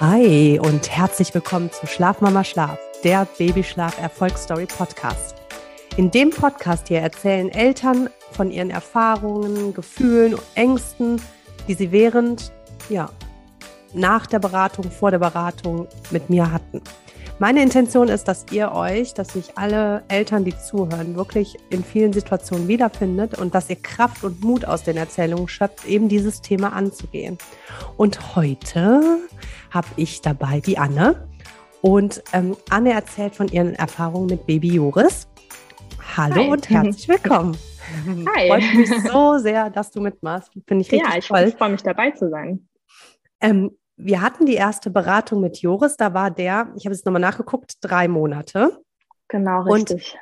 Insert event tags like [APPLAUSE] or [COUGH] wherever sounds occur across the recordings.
Hi und herzlich willkommen zu Schlafmama Schlaf, der Babyschlaf Erfolgsstory Podcast. In dem Podcast hier erzählen Eltern von ihren Erfahrungen, Gefühlen und Ängsten, die sie während, ja, nach der Beratung, vor der Beratung mit mir hatten. Meine Intention ist, dass ihr euch, dass sich alle Eltern, die zuhören, wirklich in vielen Situationen wiederfindet und dass ihr Kraft und Mut aus den Erzählungen schöpft, eben dieses Thema anzugehen. Und heute habe ich dabei die Anne. Und ähm, Anne erzählt von ihren Erfahrungen mit Baby Joris. Hallo Hi. und herzlich willkommen. [LAUGHS] Hi. Freut mich so sehr, dass du mitmachst. Finde ich richtig ja, ich toll. ich freue mich dabei zu sein. Ähm, wir hatten die erste Beratung mit Joris, da war der, ich habe es nochmal nachgeguckt, drei Monate. Genau, richtig.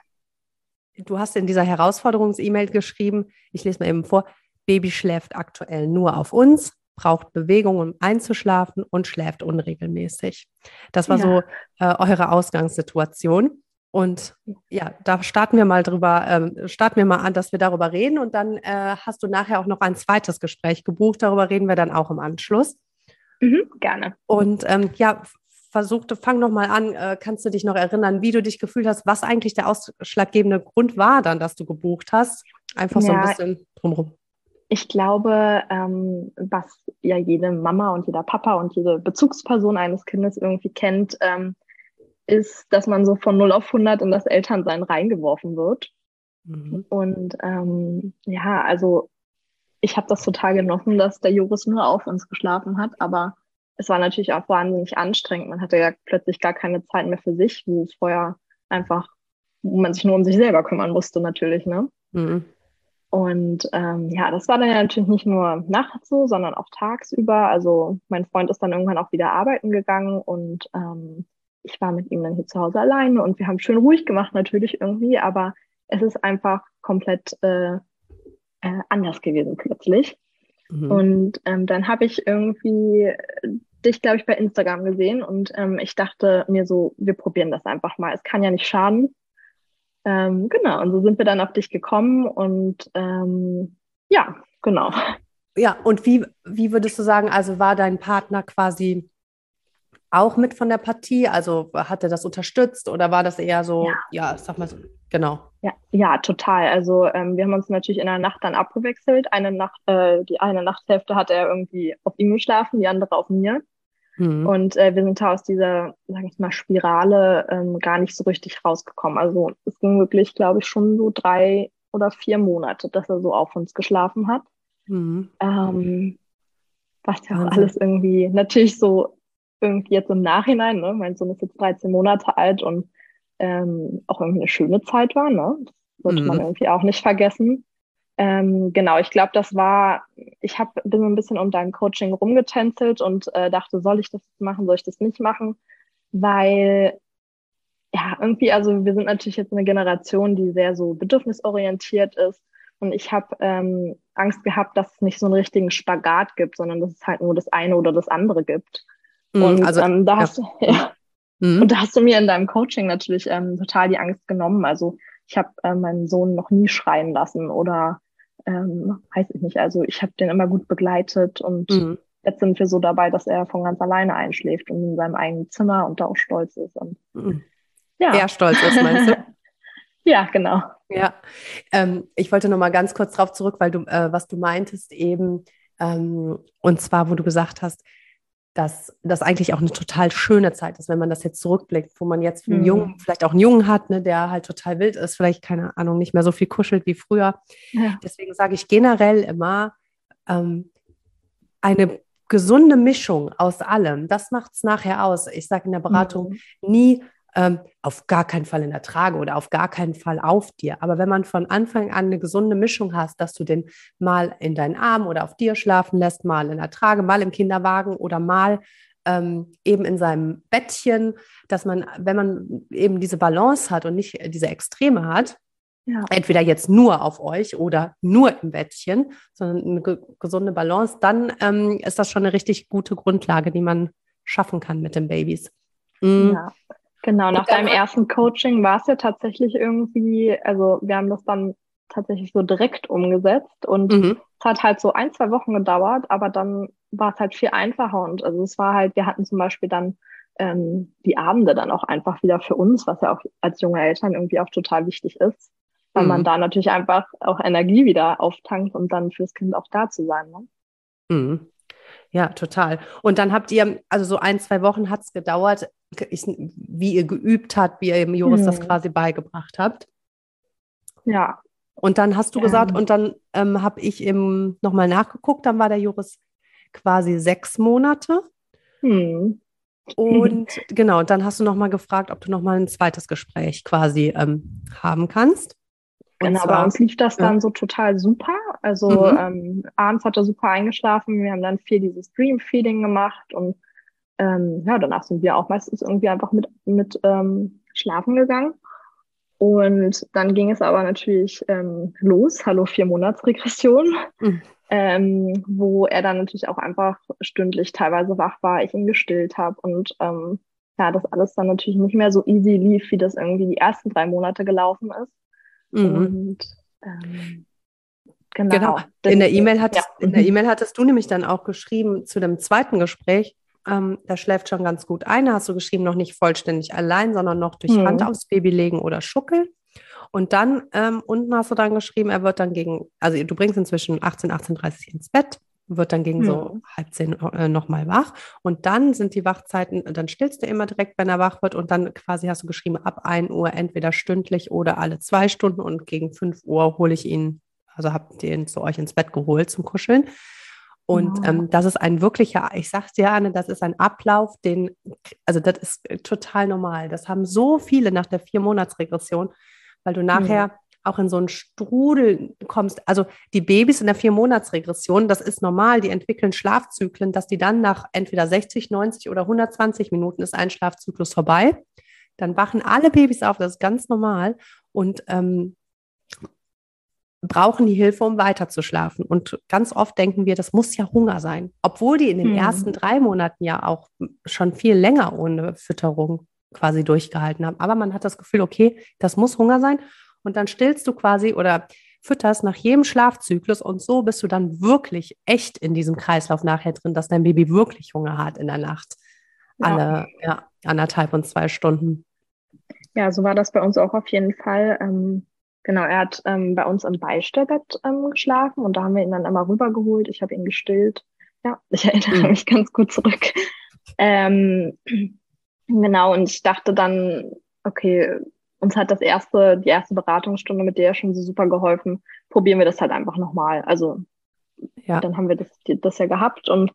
Und du hast in dieser Herausforderungs-E-Mail geschrieben, ich lese mal eben vor, Baby schläft aktuell nur auf uns, braucht Bewegung, um einzuschlafen und schläft unregelmäßig. Das war ja. so äh, eure Ausgangssituation. Und ja, da starten wir mal drüber, ähm, starten wir mal an, dass wir darüber reden und dann äh, hast du nachher auch noch ein zweites Gespräch gebucht. Darüber reden wir dann auch im Anschluss. Mhm, gerne. Und ähm, ja, versuchte, fang noch mal an, äh, kannst du dich noch erinnern, wie du dich gefühlt hast, was eigentlich der ausschlaggebende Grund war dann, dass du gebucht hast? Einfach ja, so ein bisschen drumherum. Ich glaube, ähm, was ja jede Mama und jeder Papa und jede Bezugsperson eines Kindes irgendwie kennt, ähm, ist, dass man so von 0 auf 100 in das Elternsein reingeworfen wird. Mhm. Und ähm, ja, also ich habe das total genossen, dass der Joris nur auf uns geschlafen hat, aber es war natürlich auch wahnsinnig anstrengend. Man hatte ja plötzlich gar keine Zeit mehr für sich, wie es vorher einfach, wo man sich nur um sich selber kümmern musste, natürlich, ne? Mhm. Und ähm, ja, das war dann ja natürlich nicht nur nachts so, sondern auch tagsüber. Also mein Freund ist dann irgendwann auch wieder arbeiten gegangen und ähm, ich war mit ihm dann hier zu Hause alleine und wir haben schön ruhig gemacht natürlich irgendwie, aber es ist einfach komplett äh, äh, anders gewesen plötzlich. Mhm. Und ähm, dann habe ich irgendwie dich, glaube ich, bei Instagram gesehen und ähm, ich dachte mir so, wir probieren das einfach mal. Es kann ja nicht schaden. Ähm, genau, und so sind wir dann auf dich gekommen und ähm, ja, genau. Ja, und wie, wie würdest du sagen, also war dein Partner quasi auch mit von der Partie? Also hat er das unterstützt oder war das eher so, ja, ja sag mal so, genau. Ja, ja, total. Also ähm, wir haben uns natürlich in der Nacht dann abgewechselt. Eine Nacht, äh, die eine Nachthälfte hat er irgendwie auf ihm geschlafen, die andere auf mir. Mhm. Und äh, wir sind da aus dieser, sag ich mal, Spirale ähm, gar nicht so richtig rausgekommen. Also es ging wirklich, glaube ich, schon so drei oder vier Monate, dass er so auf uns geschlafen hat. Mhm. Ähm, was ja auch alles irgendwie natürlich so irgendwie jetzt im Nachhinein, ne, mein Sohn ist jetzt 13 Monate alt und ähm, auch irgendwie eine schöne Zeit war, ne? Das sollte mhm. man irgendwie auch nicht vergessen. Ähm, genau, ich glaube, das war, ich hab, bin so ein bisschen um dein Coaching rumgetänzelt und äh, dachte, soll ich das machen, soll ich das nicht machen? Weil, ja, irgendwie, also wir sind natürlich jetzt eine Generation, die sehr so bedürfnisorientiert ist. Und ich habe ähm, Angst gehabt, dass es nicht so einen richtigen Spagat gibt, sondern dass es halt nur das eine oder das andere gibt. Mhm, und also, ähm, da, hast, ja. [LAUGHS] ja. Mhm. und da hast du mir in deinem Coaching natürlich ähm, total die Angst genommen. Also ich habe äh, meinen Sohn noch nie schreien lassen oder ähm, weiß ich nicht. Also ich habe den immer gut begleitet und mhm. jetzt sind wir so dabei, dass er von ganz alleine einschläft und in seinem eigenen Zimmer und da auch stolz ist. Und, mhm. ja. Er stolz ist, meinst du? [LAUGHS] ja, genau. Ja, ähm, ich wollte noch mal ganz kurz darauf zurück, weil du, äh, was du meintest eben, ähm, und zwar, wo du gesagt hast, dass das eigentlich auch eine total schöne Zeit ist, wenn man das jetzt zurückblickt, wo man jetzt einen mhm. Jungen, vielleicht auch einen Jungen hat, ne, der halt total wild ist, vielleicht, keine Ahnung, nicht mehr so viel kuschelt wie früher. Ja. Deswegen sage ich generell immer, ähm, eine gesunde Mischung aus allem, das macht es nachher aus. Ich sage in der Beratung mhm. nie, ähm, auf gar keinen Fall in der Trage oder auf gar keinen Fall auf dir. Aber wenn man von Anfang an eine gesunde Mischung hast, dass du den mal in deinen Arm oder auf dir schlafen lässt, mal in der Trage, mal im Kinderwagen oder mal ähm, eben in seinem Bettchen, dass man, wenn man eben diese Balance hat und nicht diese Extreme hat, ja. entweder jetzt nur auf euch oder nur im Bettchen, sondern eine ge gesunde Balance, dann ähm, ist das schon eine richtig gute Grundlage, die man schaffen kann mit den Babys. Mhm. Ja, Genau, nach deinem ersten Coaching war es ja tatsächlich irgendwie, also wir haben das dann tatsächlich so direkt umgesetzt und mhm. es hat halt so ein, zwei Wochen gedauert, aber dann war es halt viel einfacher und also es war halt, wir hatten zum Beispiel dann ähm, die Abende dann auch einfach wieder für uns, was ja auch als junge Eltern irgendwie auch total wichtig ist, weil mhm. man da natürlich einfach auch Energie wieder auftankt, um dann fürs Kind auch da zu sein. Ne? Mhm. Ja, total. Und dann habt ihr, also so ein, zwei Wochen hat es gedauert, ich, wie ihr geübt habt, wie ihr dem Joris mhm. das quasi beigebracht habt. Ja. Und dann hast du gesagt, und dann ähm, habe ich eben nochmal nachgeguckt, dann war der Joris quasi sechs Monate. Mhm. Und [LAUGHS] genau, dann hast du nochmal gefragt, ob du nochmal ein zweites Gespräch quasi ähm, haben kannst. Und genau, zwar, bei uns lief das ja. dann so total super. Also mhm. ähm, abends hat er super eingeschlafen. Wir haben dann viel dieses Dream Feeding gemacht und ähm, ja, danach sind wir auch meistens irgendwie einfach mit, mit ähm, schlafen gegangen. Und dann ging es aber natürlich ähm, los, Hallo vier Monatsregression, mhm. ähm, wo er dann natürlich auch einfach stündlich teilweise wach war, ich ihn gestillt habe und ähm, ja, das alles dann natürlich nicht mehr so easy lief, wie das irgendwie die ersten drei Monate gelaufen ist. Mhm. Und ähm, genau. genau. In der E-Mail ja. in der E-Mail hattest du nämlich dann auch geschrieben zu dem zweiten Gespräch, ähm, da schläft schon ganz gut ein. Da hast du geschrieben, noch nicht vollständig allein, sondern noch durch mhm. Hand aufs Baby legen oder schuckeln. Und dann ähm, unten hast du dann geschrieben, er wird dann gegen, also du bringst inzwischen 18, 18.30 ins Bett, wird dann gegen mhm. so halb zehn äh, nochmal wach. Und dann sind die Wachzeiten, dann stillst du immer direkt, wenn er wach wird. Und dann quasi hast du geschrieben, ab 1 Uhr entweder stündlich oder alle zwei Stunden. Und gegen 5 Uhr hole ich ihn, also habt ihr ihn zu euch ins Bett geholt zum Kuscheln. Und wow. ähm, das ist ein wirklicher, ich sag's dir, Anne, das ist ein Ablauf, den, also das ist äh, total normal. Das haben so viele nach der Vier-Monats-Regression, weil du nachher mhm. auch in so einen Strudel kommst. Also die Babys in der Vier-Monats-Regression, das ist normal, die entwickeln Schlafzyklen, dass die dann nach entweder 60, 90 oder 120 Minuten ist ein Schlafzyklus vorbei. Dann wachen alle Babys auf, das ist ganz normal. Und ähm, brauchen die Hilfe, um weiter zu schlafen. Und ganz oft denken wir, das muss ja Hunger sein. Obwohl die in den hm. ersten drei Monaten ja auch schon viel länger ohne Fütterung quasi durchgehalten haben. Aber man hat das Gefühl, okay, das muss Hunger sein. Und dann stillst du quasi oder fütterst nach jedem Schlafzyklus und so bist du dann wirklich echt in diesem Kreislauf nachher drin, dass dein Baby wirklich Hunger hat in der Nacht. Ja. Alle ja, anderthalb und zwei Stunden. Ja, so war das bei uns auch auf jeden Fall. Ähm, Genau, er hat ähm, bei uns im Beistellbett ähm, geschlafen und da haben wir ihn dann immer rübergeholt. Ich habe ihn gestillt. Ja, ich erinnere mhm. mich ganz gut zurück. Ähm, genau, und ich dachte dann, okay, uns hat das erste, die erste Beratungsstunde mit der schon so super geholfen. Probieren wir das halt einfach nochmal. Also ja. dann haben wir das, das ja gehabt und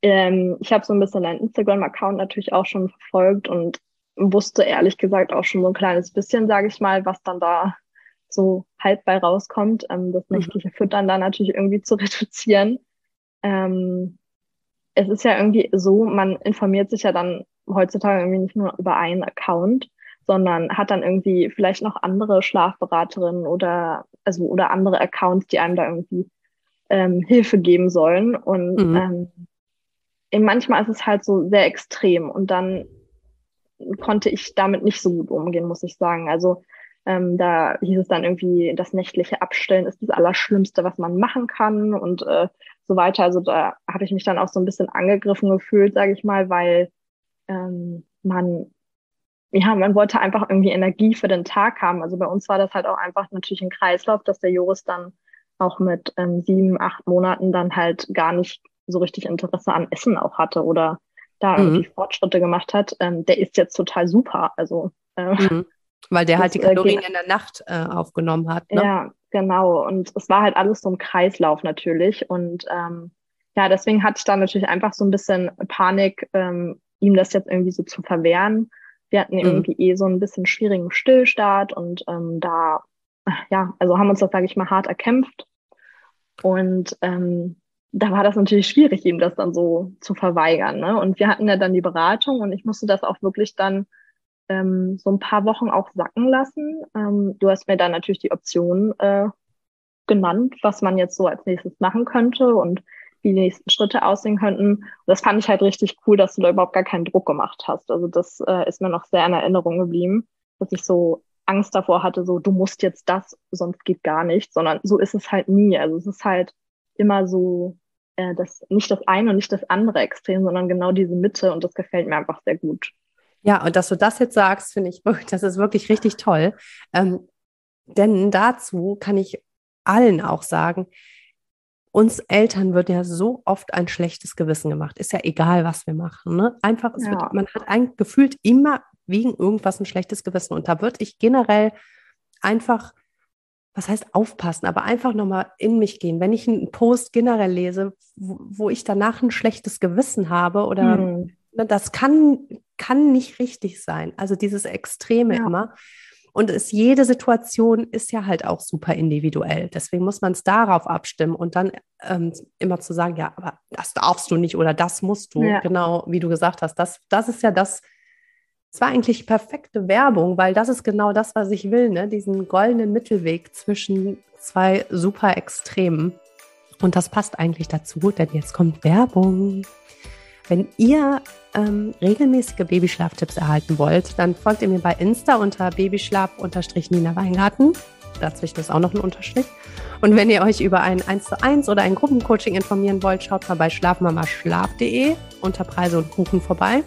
ähm, ich habe so ein bisschen deinen Instagram-Account natürlich auch schon verfolgt und wusste ehrlich gesagt auch schon so ein kleines bisschen, sage ich mal, was dann da so halb bei rauskommt, ähm, das mhm. nächtliche Füttern da natürlich irgendwie zu [LAUGHS] reduzieren. Ähm, es ist ja irgendwie so, man informiert sich ja dann heutzutage irgendwie nicht nur über einen Account, sondern hat dann irgendwie vielleicht noch andere Schlafberaterinnen oder also oder andere Accounts, die einem da irgendwie ähm, Hilfe geben sollen. Und mhm. ähm, manchmal ist es halt so sehr extrem und dann konnte ich damit nicht so gut umgehen, muss ich sagen. Also ähm, da hieß es dann irgendwie, das nächtliche Abstellen ist das Allerschlimmste, was man machen kann und äh, so weiter. Also da habe ich mich dann auch so ein bisschen angegriffen gefühlt, sage ich mal, weil ähm, man, ja, man wollte einfach irgendwie Energie für den Tag haben. Also bei uns war das halt auch einfach natürlich ein Kreislauf, dass der Joris dann auch mit ähm, sieben, acht Monaten dann halt gar nicht so richtig Interesse an Essen auch hatte oder da mhm. irgendwie Fortschritte gemacht hat. Ähm, der ist jetzt total super. Also äh, mhm. Weil der halt die Kalorien in der Nacht äh, aufgenommen hat. Ne? Ja, genau. Und es war halt alles so ein Kreislauf natürlich. Und ähm, ja, deswegen hatte ich da natürlich einfach so ein bisschen Panik, ähm, ihm das jetzt irgendwie so zu verwehren. Wir hatten mhm. irgendwie eh so ein bisschen schwierigen Stillstart und ähm, da, ja, also haben uns das, sage ich mal, hart erkämpft. Und ähm, da war das natürlich schwierig, ihm das dann so zu verweigern. Ne? Und wir hatten ja dann die Beratung und ich musste das auch wirklich dann ähm, so ein paar Wochen auch sacken lassen. Ähm, du hast mir dann natürlich die Option äh, genannt, was man jetzt so als nächstes machen könnte und wie die nächsten Schritte aussehen könnten. Und das fand ich halt richtig cool, dass du da überhaupt gar keinen Druck gemacht hast. Also das äh, ist mir noch sehr in Erinnerung geblieben, dass ich so Angst davor hatte, so du musst jetzt das, sonst geht gar nichts, sondern so ist es halt nie. Also es ist halt immer so äh, das, nicht das eine und nicht das andere Extrem, sondern genau diese Mitte und das gefällt mir einfach sehr gut. Ja, und dass du das jetzt sagst, finde ich, das ist wirklich richtig toll. Ähm, denn dazu kann ich allen auch sagen, uns Eltern wird ja so oft ein schlechtes Gewissen gemacht. Ist ja egal, was wir machen. Ne? Einfach, ja. wird, man hat ein, gefühlt immer wegen irgendwas ein schlechtes Gewissen. Und da würde ich generell einfach, was heißt aufpassen, aber einfach nochmal in mich gehen. Wenn ich einen Post generell lese, wo, wo ich danach ein schlechtes Gewissen habe oder hm. ne, das kann, kann nicht richtig sein. Also dieses Extreme ja. immer. Und es, jede Situation ist ja halt auch super individuell. Deswegen muss man es darauf abstimmen und dann ähm, immer zu sagen, ja, aber das darfst du nicht oder das musst du. Ja. Genau, wie du gesagt hast. Das, das ist ja das, es war eigentlich perfekte Werbung, weil das ist genau das, was ich will, ne? diesen goldenen Mittelweg zwischen zwei super Extremen. Und das passt eigentlich dazu, denn jetzt kommt Werbung. Wenn ihr ähm, regelmäßige Babyschlaftipps erhalten wollt, dann folgt ihr mir bei Insta unter Babyschlaf-Nina Weingarten. Dazwischen ist auch noch ein Unterstrich. Und wenn ihr euch über ein 1 zu 1 oder ein Gruppencoaching informieren wollt, schaut mal bei schlafmamaschlaf.de unter Preise und Kuchen vorbei.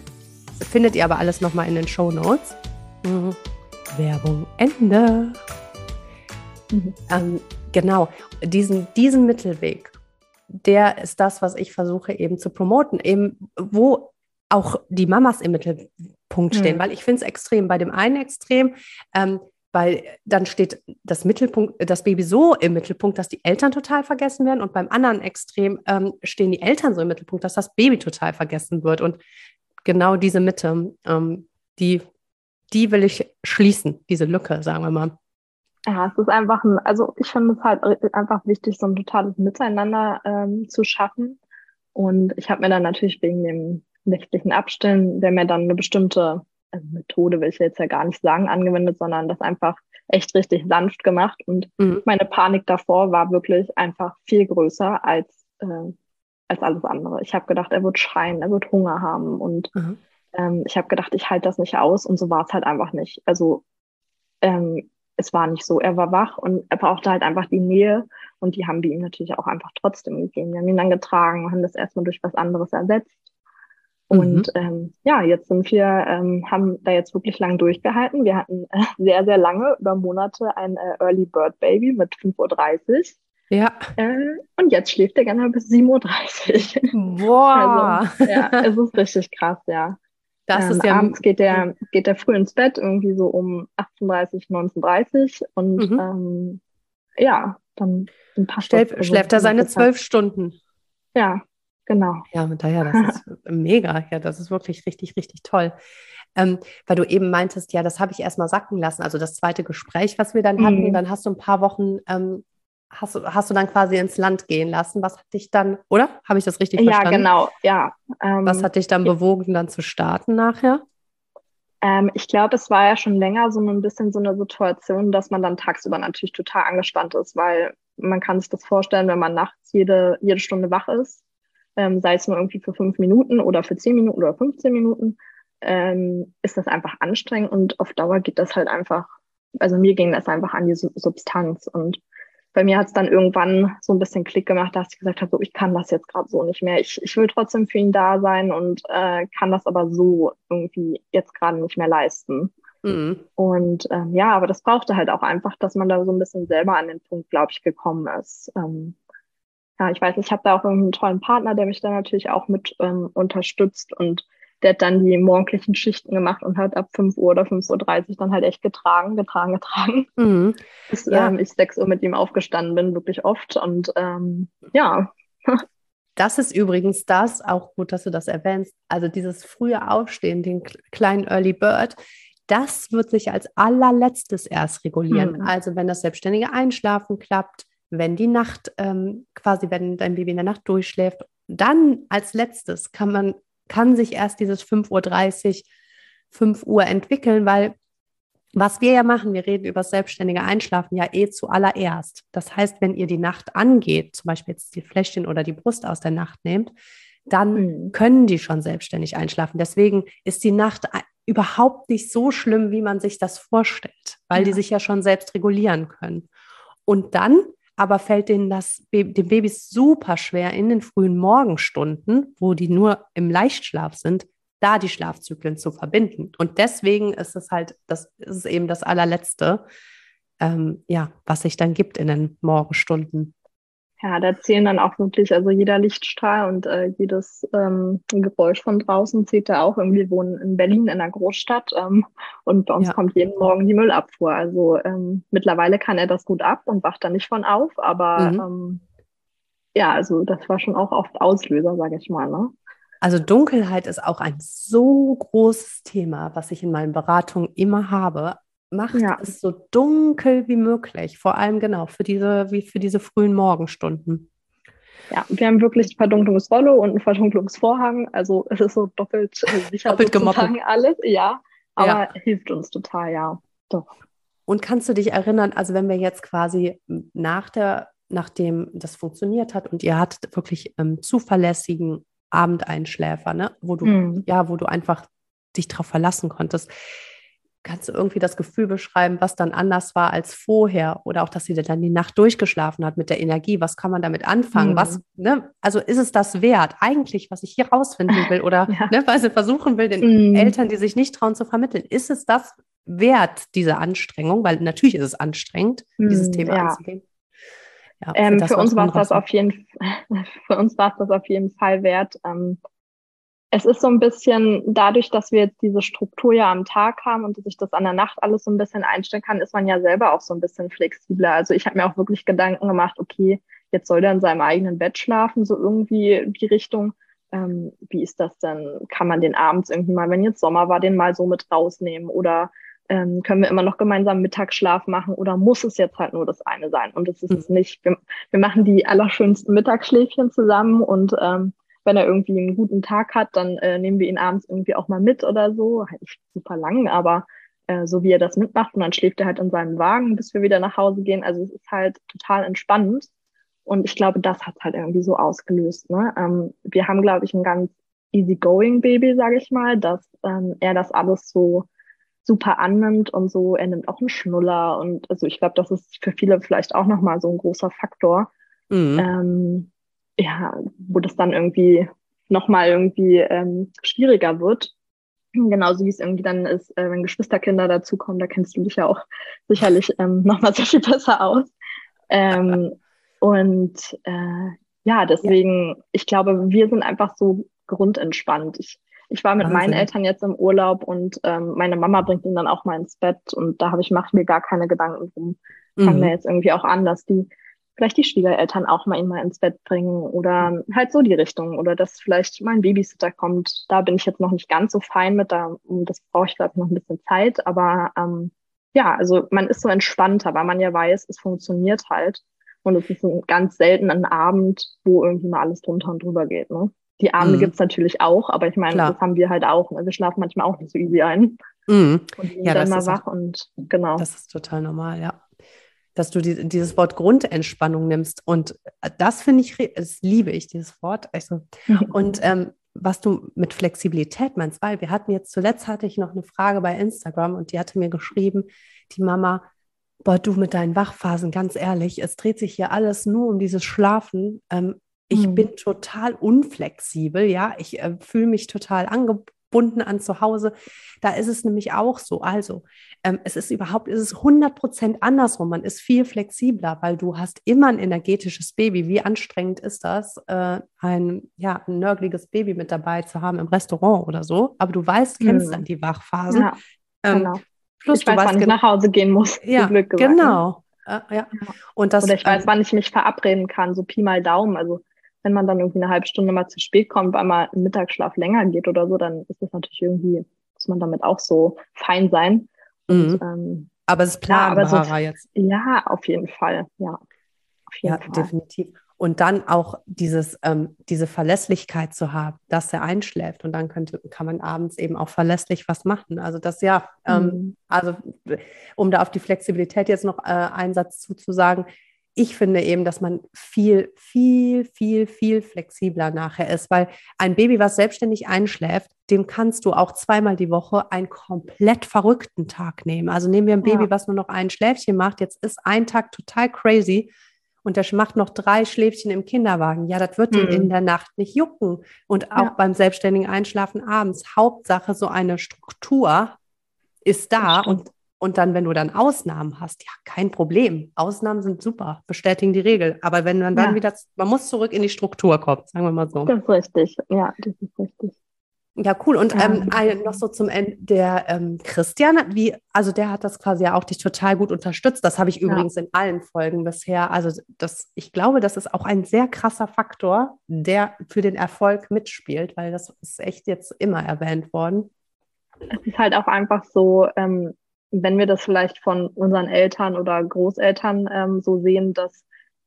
Das findet ihr aber alles nochmal in den Show Notes. Mhm. Werbung Ende. Mhm. Ähm, genau, diesen, diesen Mittelweg, der ist das, was ich versuche eben zu promoten. Eben, wo auch die Mamas im Mittelpunkt stehen, mhm. weil ich finde es extrem. Bei dem einen Extrem, ähm, weil dann steht das Mittelpunkt, das Baby so im Mittelpunkt, dass die Eltern total vergessen werden und beim anderen Extrem ähm, stehen die Eltern so im Mittelpunkt, dass das Baby total vergessen wird und genau diese Mitte, ähm, die, die will ich schließen, diese Lücke, sagen wir mal. Ja, es ist einfach ein, also ich finde es halt einfach wichtig, so ein totales Miteinander ähm, zu schaffen. Und ich habe mir dann natürlich wegen dem nächtlichen Abstellen, haben ja dann eine bestimmte also Methode, will ich jetzt ja gar nicht sagen, angewendet, sondern das einfach echt richtig sanft gemacht. Und mhm. meine Panik davor war wirklich einfach viel größer als, äh, als alles andere. Ich habe gedacht, er wird schreien, er wird Hunger haben. Und mhm. ähm, ich habe gedacht, ich halte das nicht aus. Und so war es halt einfach nicht. Also ähm, es war nicht so. Er war wach und er brauchte halt einfach die Nähe. Und die haben wir ihm natürlich auch einfach trotzdem gegeben. Wir haben ihn dann getragen, haben das erstmal durch was anderes ersetzt. Und mhm. ähm, ja, jetzt sind wir, ähm, haben da jetzt wirklich lang durchgehalten. Wir hatten äh, [LAUGHS] sehr, sehr lange, über Monate, ein äh, Early Bird Baby mit 5.30 Uhr. Ja. Äh, und jetzt schläft er gerne bis 7.30 Uhr. Boah. [LAUGHS] Also, ja, es ist richtig krass, ja. Das ähm, ist ja abends geht der, geht der früh ins Bett, irgendwie so um 18.30 19.30 und mhm. ähm, ja, dann, Schläf, das. Also schläft er seine zwölf Stunden? Ja, Genau. Ja, und daher, das ist [LAUGHS] mega. Ja, das ist wirklich richtig, richtig toll. Ähm, weil du eben meintest, ja, das habe ich erstmal sacken lassen. Also das zweite Gespräch, was wir dann hatten, mhm. dann hast du ein paar Wochen, ähm, hast, du, hast du dann quasi ins Land gehen lassen. Was hat dich dann, oder? Habe ich das richtig ja, verstanden? Ja, genau, ja. was hat dich dann bewogen, dann zu starten nachher? Ähm, ich glaube, es war ja schon länger so ein bisschen so eine Situation, dass man dann tagsüber natürlich total angespannt ist, weil man kann sich das vorstellen, wenn man nachts jede, jede Stunde wach ist ähm, sei es nur irgendwie für fünf Minuten oder für zehn Minuten oder 15 Minuten, ähm, ist das einfach anstrengend und auf Dauer geht das halt einfach, also mir ging das einfach an die Substanz und bei mir hat es dann irgendwann so ein bisschen Klick gemacht, dass ich gesagt habe, so, ich kann das jetzt gerade so nicht mehr. Ich, ich will trotzdem für ihn da sein und äh, kann das aber so irgendwie jetzt gerade nicht mehr leisten. Mhm. Und ähm, ja, aber das brauchte halt auch einfach, dass man da so ein bisschen selber an den Punkt, glaube ich, gekommen ist. Ähm, ja, ich weiß, ich habe da auch einen tollen Partner, der mich da natürlich auch mit ähm, unterstützt und der hat dann die morgendlichen Schichten gemacht und hat ab 5 Uhr oder 5.30 Uhr dann halt echt getragen, getragen, getragen. Mhm. Bis ja. ähm, ich 6 Uhr mit ihm aufgestanden bin, wirklich oft. Und ähm, ja. [LAUGHS] Das ist übrigens das, auch gut, dass du das erwähnst. Also dieses frühe Aufstehen, den kleinen Early Bird, das wird sich als allerletztes erst regulieren. Mhm. Also wenn das selbstständige Einschlafen klappt, wenn die Nacht, ähm, quasi wenn dein Baby in der Nacht durchschläft, dann als letztes kann man, kann sich erst dieses 5.30 Uhr, 5 Uhr entwickeln, weil was wir ja machen, wir reden über das selbstständige Einschlafen ja eh zuallererst. Das heißt, wenn ihr die Nacht angeht, zum Beispiel jetzt die Fläschchen oder die Brust aus der Nacht nehmt, dann mhm. können die schon selbstständig einschlafen. Deswegen ist die Nacht überhaupt nicht so schlimm, wie man sich das vorstellt, weil ja. die sich ja schon selbst regulieren können. Und dann aber fällt denen das den Babys super schwer in den frühen Morgenstunden, wo die nur im Leichtschlaf sind, da die Schlafzyklen zu verbinden. Und deswegen ist es halt, das ist eben das allerletzte, ähm, ja, was sich dann gibt in den Morgenstunden ja, da zählen dann auch wirklich, also jeder Lichtstrahl und äh, jedes ähm, Geräusch von draußen zählt da auch. Irgendwie wohnen in Berlin in einer Großstadt ähm, und bei uns ja. kommt jeden Morgen die Müllabfuhr. Also ähm, mittlerweile kann er das gut ab und wacht da nicht von auf, aber mhm. ähm, ja, also das war schon auch oft Auslöser, sage ich mal. Ne? Also Dunkelheit ist auch ein so großes Thema, was ich in meinen Beratungen immer habe macht ja. es so dunkel wie möglich, vor allem genau für diese, wie für diese frühen Morgenstunden. Ja, wir haben wirklich Verdunklungsrolle und einen Verdunklungsvorhang. Also es ist so doppelt äh, [LAUGHS] sicher doppelt sozusagen alles. Ja, aber ja. hilft uns total, ja. Doch. Und kannst du dich erinnern, also wenn wir jetzt quasi nach der, nachdem das funktioniert hat und ihr hattet wirklich ähm, zuverlässigen Abendeinschläfer, ne, wo du, mhm. ja, wo du einfach dich darauf verlassen konntest, Kannst du irgendwie das Gefühl beschreiben, was dann anders war als vorher? Oder auch, dass sie dann die Nacht durchgeschlafen hat mit der Energie? Was kann man damit anfangen? Mhm. Was, ne? Also ist es das wert, eigentlich, was ich hier rausfinden will? Oder [LAUGHS] ja. ne, weil sie versuchen will, den mhm. Eltern, die sich nicht trauen, zu vermitteln, ist es das wert, diese Anstrengung? Weil natürlich ist es anstrengend, mhm, dieses Thema ja. anzugehen. Ja, für, ähm, [LAUGHS] für uns war es das auf jeden für uns war es das auf jeden Fall wert. Ähm, es ist so ein bisschen dadurch, dass wir jetzt diese Struktur ja am Tag haben und dass ich das an der Nacht alles so ein bisschen einstellen kann, ist man ja selber auch so ein bisschen flexibler. Also ich habe mir auch wirklich Gedanken gemacht, okay, jetzt soll er in seinem eigenen Bett schlafen, so irgendwie die Richtung. Ähm, wie ist das denn? Kann man den abends irgendwie mal, wenn jetzt Sommer war, den mal so mit rausnehmen? Oder ähm, können wir immer noch gemeinsam Mittagsschlaf machen? Oder muss es jetzt halt nur das eine sein? Und es ist es nicht. Wir, wir machen die allerschönsten Mittagsschläfchen zusammen und ähm, wenn er irgendwie einen guten Tag hat, dann äh, nehmen wir ihn abends irgendwie auch mal mit oder so. Halt nicht super lang, aber äh, so wie er das mitmacht und dann schläft er halt in seinem Wagen, bis wir wieder nach Hause gehen. Also es ist halt total entspannend. Und ich glaube, das hat halt irgendwie so ausgelöst. Ne? Ähm, wir haben, glaube ich, ein ganz easygoing Baby, sage ich mal, dass ähm, er das alles so super annimmt und so. Er nimmt auch einen Schnuller und also ich glaube, das ist für viele vielleicht auch nochmal so ein großer Faktor. Mhm. Ähm, ja, wo das dann irgendwie nochmal irgendwie ähm, schwieriger wird. Genauso wie es irgendwie dann ist, äh, wenn Geschwisterkinder dazukommen, da kennst du dich ja auch sicherlich ähm, nochmal sehr viel besser aus. Ähm, [LAUGHS] und äh, ja, deswegen, ja. ich glaube, wir sind einfach so grundentspannt. Ich, ich war mit Wahnsinn. meinen Eltern jetzt im Urlaub und ähm, meine Mama bringt ihn dann auch mal ins Bett und da habe ich, mache mir gar keine Gedanken drum. Fangen mhm. wir jetzt irgendwie auch an, dass die vielleicht die Schwiegereltern auch mal ihn mal ins Bett bringen oder halt so die Richtung oder dass vielleicht mal ein Babysitter kommt. Da bin ich jetzt noch nicht ganz so fein mit, da, das brauche ich glaube ich noch ein bisschen Zeit, aber ähm, ja, also man ist so entspannter, weil man ja weiß, es funktioniert halt und es ist ein ganz selten ein Abend, wo irgendwie mal alles drunter und drüber geht. Ne? Die Abende mhm. gibt's natürlich auch, aber ich meine, das haben wir halt auch. Ne? Wir schlafen manchmal auch nicht so easy ein. Mhm. Und sind ja, dann mal wach und genau. Das ist total normal, ja dass du die, dieses Wort Grundentspannung nimmst. Und das finde ich, das liebe ich, dieses Wort. Also, [LAUGHS] und ähm, was du mit Flexibilität meinst, weil wir hatten jetzt zuletzt hatte ich noch eine Frage bei Instagram und die hatte mir geschrieben, die Mama, boah, du mit deinen Wachphasen, ganz ehrlich, es dreht sich hier alles nur um dieses Schlafen. Ähm, ich mhm. bin total unflexibel, ja, ich äh, fühle mich total angebunden an zu Hause. Da ist es nämlich auch so. Also, ähm, es ist überhaupt, es ist 100 Prozent andersrum. Man ist viel flexibler, weil du hast immer ein energetisches Baby. Wie anstrengend ist das, äh, ein, ja, ein nörgliges Baby mit dabei zu haben im Restaurant oder so? Aber du weißt, kennst mhm. dann die Wachphasen. Ja, ähm, genau. Plus ich weiß, wann ich nach Hause gehen muss. Ja, Glück gesagt, genau. Ne? Ja. Und das, Oder ich weiß, ähm, wann ich mich verabreden kann, so Pi mal Daumen. Also wenn man dann irgendwie eine halbe Stunde mal zu spät kommt, weil mal ein Mittagsschlaf länger geht oder so, dann ist das natürlich irgendwie, muss man damit auch so fein sein. Und, mhm. ähm, aber es ist planbarer so, jetzt. Ja, auf jeden Fall. Ja, auf jeden ja Fall. definitiv. Und dann auch dieses, ähm, diese Verlässlichkeit zu haben, dass er einschläft und dann könnte, kann man abends eben auch verlässlich was machen. Also das ja, ähm, mhm. also um da auf die Flexibilität jetzt noch äh, einen Satz zuzusagen, ich finde eben, dass man viel, viel, viel, viel flexibler nachher ist, weil ein Baby, was selbstständig einschläft, dem kannst du auch zweimal die Woche einen komplett verrückten Tag nehmen. Also nehmen wir ein Baby, ja. was nur noch ein Schläfchen macht, jetzt ist ein Tag total crazy und der macht noch drei Schläfchen im Kinderwagen. Ja, das wird mhm. in der Nacht nicht jucken. Und auch ja. beim selbstständigen Einschlafen abends. Hauptsache, so eine Struktur ist da und und dann, wenn du dann Ausnahmen hast, ja, kein Problem. Ausnahmen sind super, bestätigen die Regel. Aber wenn man dann ja. wieder, man muss zurück in die Struktur kommen, sagen wir mal so. Das ist richtig, ja, das ist richtig. Ja, cool. Und ähm, noch so zum Ende, der ähm, Christian, wie, also der hat das quasi ja auch dich total gut unterstützt. Das habe ich übrigens ja. in allen Folgen bisher. Also das, ich glaube, das ist auch ein sehr krasser Faktor, der für den Erfolg mitspielt, weil das ist echt jetzt immer erwähnt worden. Es ist halt auch einfach so, ähm, wenn wir das vielleicht von unseren Eltern oder Großeltern ähm, so sehen, dass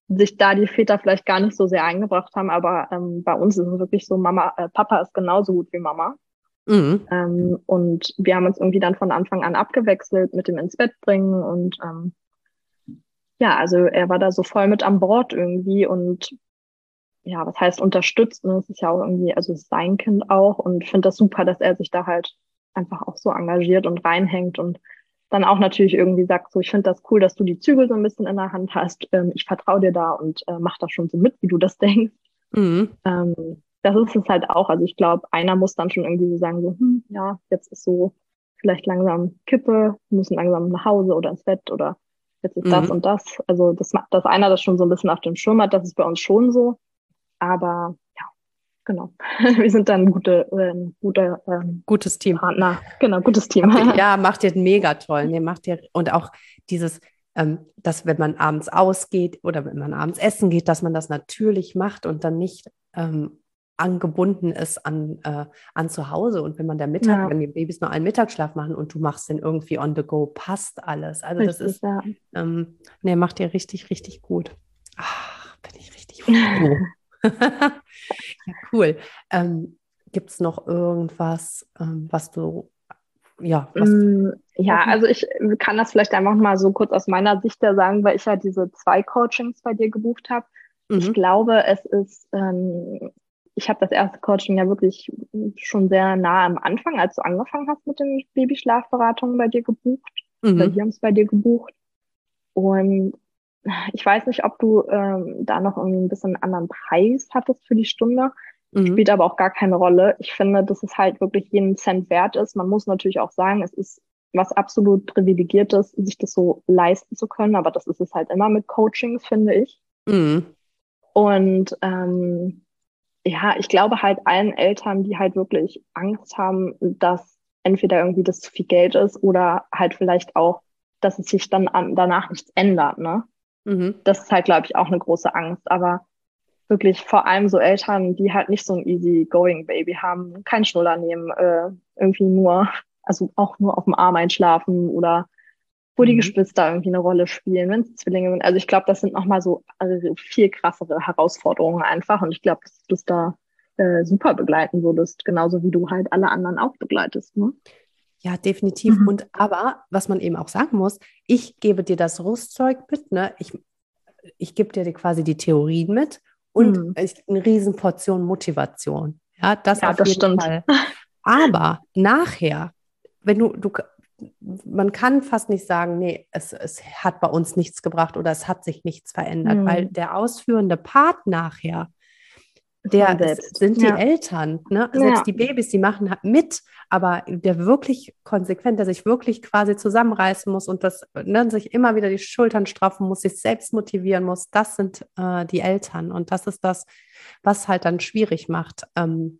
sich da die Väter vielleicht gar nicht so sehr eingebracht haben, aber ähm, bei uns ist es wirklich so, Mama, äh, Papa ist genauso gut wie Mama. Mhm. Ähm, und wir haben uns irgendwie dann von Anfang an abgewechselt mit dem ins Bett bringen und ähm, ja, also er war da so voll mit an Bord irgendwie und ja, was heißt unterstützt, ne? Das ist ja auch irgendwie, also sein Kind auch und finde das super, dass er sich da halt einfach auch so engagiert und reinhängt und dann auch natürlich irgendwie sagt, so ich finde das cool, dass du die Zügel so ein bisschen in der Hand hast. Ähm, ich vertraue dir da und äh, mach das schon so mit, wie du das [LAUGHS] denkst. Mhm. Ähm, das ist es halt auch. Also ich glaube, einer muss dann schon irgendwie so sagen, so, hm, ja, jetzt ist so vielleicht langsam Kippe, müssen langsam nach Hause oder ins Bett oder jetzt ist mhm. das und das. Also das, dass einer das schon so ein bisschen auf dem Schirm hat, das ist bei uns schon so. Aber genau. [LAUGHS] Wir sind dann gute, äh, gute ähm, gutes Team. Partner. Genau, gutes Team. [LAUGHS] ja, macht ihr mega toll. Nee, macht ihr und auch dieses, ähm, dass wenn man abends ausgeht oder wenn man abends essen geht, dass man das natürlich macht und dann nicht ähm, angebunden ist an, äh, an zu Hause. Und wenn man der Mittag, ja. wenn die Babys nur einen Mittagsschlaf machen und du machst den irgendwie on the go, passt alles. Also richtig, das ist, ja. ähm, nee, macht ihr richtig, richtig gut. Ach, bin ich richtig froh. [LAUGHS] [LAUGHS] ja, cool. Ähm, Gibt es noch irgendwas, ähm, was du, ja, mm, ja, also ich kann das vielleicht einfach mal so kurz aus meiner Sicht ja sagen, weil ich ja diese zwei Coachings bei dir gebucht habe. Mhm. Ich glaube, es ist, ähm, ich habe das erste Coaching ja wirklich schon sehr nah am Anfang, als du angefangen hast mit den Babyschlafberatungen bei dir gebucht. Mhm. Oder wir haben es bei dir gebucht. Und ich weiß nicht, ob du ähm, da noch irgendwie ein bisschen einen anderen Preis hattest für die Stunde. Mhm. Spielt aber auch gar keine Rolle. Ich finde, dass es halt wirklich jeden Cent wert ist. Man muss natürlich auch sagen, es ist was absolut privilegiertes, sich das so leisten zu können. Aber das ist es halt immer mit Coachings, finde ich. Mhm. Und ähm, ja, ich glaube halt allen Eltern, die halt wirklich Angst haben, dass entweder irgendwie das zu viel Geld ist oder halt vielleicht auch, dass es sich dann an, danach nichts ändert, ne? Mhm. Das ist halt, glaube ich, auch eine große Angst. Aber wirklich vor allem so Eltern, die halt nicht so ein easy going Baby haben, kein Schnuller nehmen, äh, irgendwie nur, also auch nur auf dem Arm einschlafen oder wo mhm. die Geschwister irgendwie eine Rolle spielen, wenn es Zwillinge sind. Also ich glaube, das sind nochmal so also viel krassere Herausforderungen einfach. Und ich glaube, dass du es da äh, super begleiten würdest, genauso wie du halt alle anderen auch begleitest. Ne? Ja, definitiv. Mhm. Und aber, was man eben auch sagen muss, ich gebe dir das Rüstzeug mit, ne? Ich, ich gebe dir quasi die Theorien mit und mhm. eine Riesenportion Motivation. Ja, das ja, auf das jeden stimmt. Fall. Aber nachher, wenn du, du, man kann fast nicht sagen, nee, es, es hat bei uns nichts gebracht oder es hat sich nichts verändert, mhm. weil der ausführende Part nachher, der selbst. sind die ja. Eltern, ne? selbst ja. die Babys, die machen mit, aber der wirklich konsequent, der sich wirklich quasi zusammenreißen muss und das ne, sich immer wieder die Schultern straffen muss, sich selbst motivieren muss, das sind äh, die Eltern und das ist das, was halt dann schwierig macht. Ähm,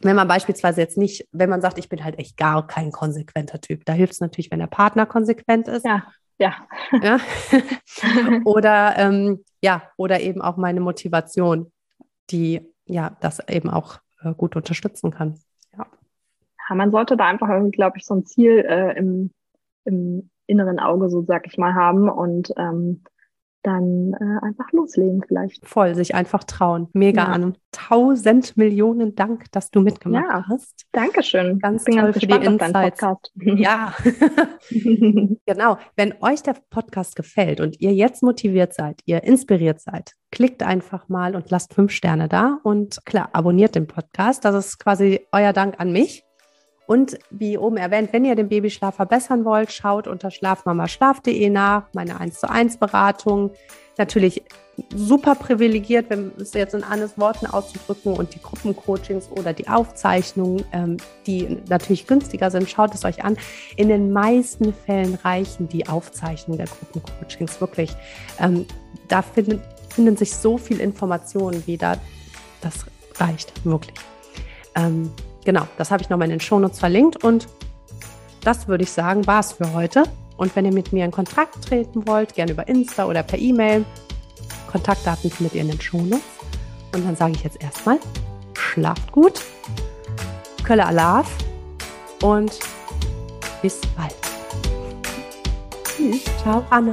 wenn man beispielsweise jetzt nicht, wenn man sagt, ich bin halt echt gar kein konsequenter Typ, da hilft es natürlich, wenn der Partner konsequent ist. Ja. Ja. ja? [LAUGHS] oder ähm, ja, oder eben auch meine Motivation, die ja das eben auch äh, gut unterstützen kann. Ja. ja. man sollte da einfach irgendwie, glaube ich, so ein Ziel äh, im, im inneren Auge, so sag ich mal, haben und ähm, dann äh, einfach loslegen vielleicht. Voll, sich einfach trauen. Mega ja. an. Tausend Millionen Dank, dass du mitgemacht ja, hast. Dankeschön. Ganz Bin toll ganz für die Insights. [LAUGHS] Ja, [LAUGHS] genau. Wenn euch der Podcast gefällt und ihr jetzt motiviert seid, ihr inspiriert seid, klickt einfach mal und lasst fünf Sterne da und klar, abonniert den Podcast. Das ist quasi euer Dank an mich. Und wie oben erwähnt, wenn ihr den Babyschlaf verbessern wollt, schaut unter schlafmamaschlaf.de nach, meine 1 zu 1 Beratung. natürlich super privilegiert, wenn es jetzt in Annes Worten auszudrücken und die Gruppencoachings oder die Aufzeichnungen, ähm, die natürlich günstiger sind, schaut es euch an. In den meisten Fällen reichen die Aufzeichnungen der Gruppencoachings wirklich. Ähm, da finden, finden sich so viel Informationen wieder. Das reicht wirklich. Ähm, genau, das habe ich nochmal in den Shownotes verlinkt und das würde ich sagen, war es für heute. Und wenn ihr mit mir in Kontakt treten wollt, gerne über Insta oder per E-Mail, Kontaktdaten findet ihr in den Shownotes. Und dann sage ich jetzt erstmal, schlaft gut, Kölle Alaf und bis bald. Tschüss. Ciao, Anne.